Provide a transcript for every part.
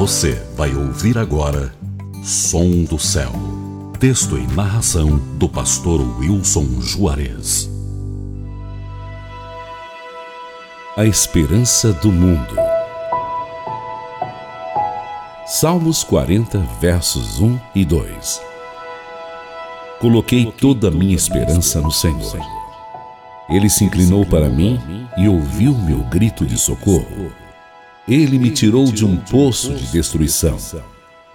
Você vai ouvir agora Som do Céu. Texto e narração do pastor Wilson Juarez. A esperança do mundo. Salmos 40, versos 1 e 2. Coloquei toda a minha esperança no Senhor. Ele se inclinou para mim e ouviu meu grito de socorro. Ele me tirou de um poço de destruição,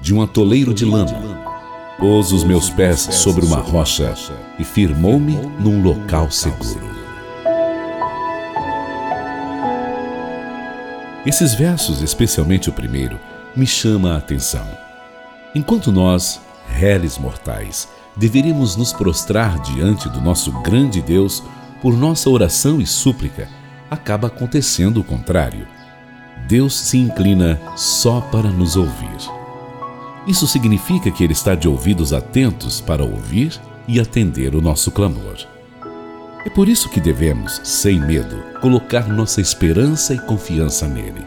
de um atoleiro de lama. Pôs os meus pés sobre uma rocha e firmou-me num local seguro. Esses versos, especialmente o primeiro, me chama a atenção. Enquanto nós, réis mortais, deveríamos nos prostrar diante do nosso grande Deus por nossa oração e súplica, acaba acontecendo o contrário. Deus se inclina só para nos ouvir. Isso significa que Ele está de ouvidos atentos para ouvir e atender o nosso clamor. É por isso que devemos, sem medo, colocar nossa esperança e confiança nele.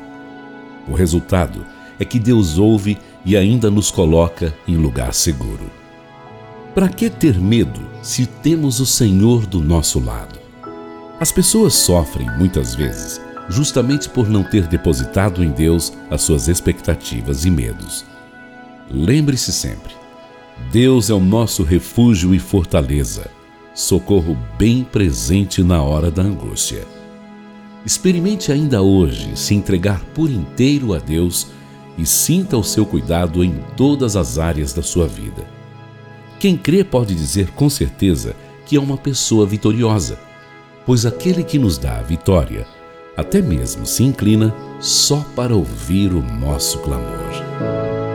O resultado é que Deus ouve e ainda nos coloca em lugar seguro. Para que ter medo se temos o Senhor do nosso lado? As pessoas sofrem muitas vezes justamente por não ter depositado em Deus as suas expectativas e medos. Lembre-se sempre: Deus é o nosso refúgio e fortaleza, socorro bem presente na hora da angústia. Experimente ainda hoje se entregar por inteiro a Deus e sinta o seu cuidado em todas as áreas da sua vida. Quem crê pode dizer com certeza que é uma pessoa vitoriosa, pois aquele que nos dá a vitória até mesmo se inclina só para ouvir o nosso clamor.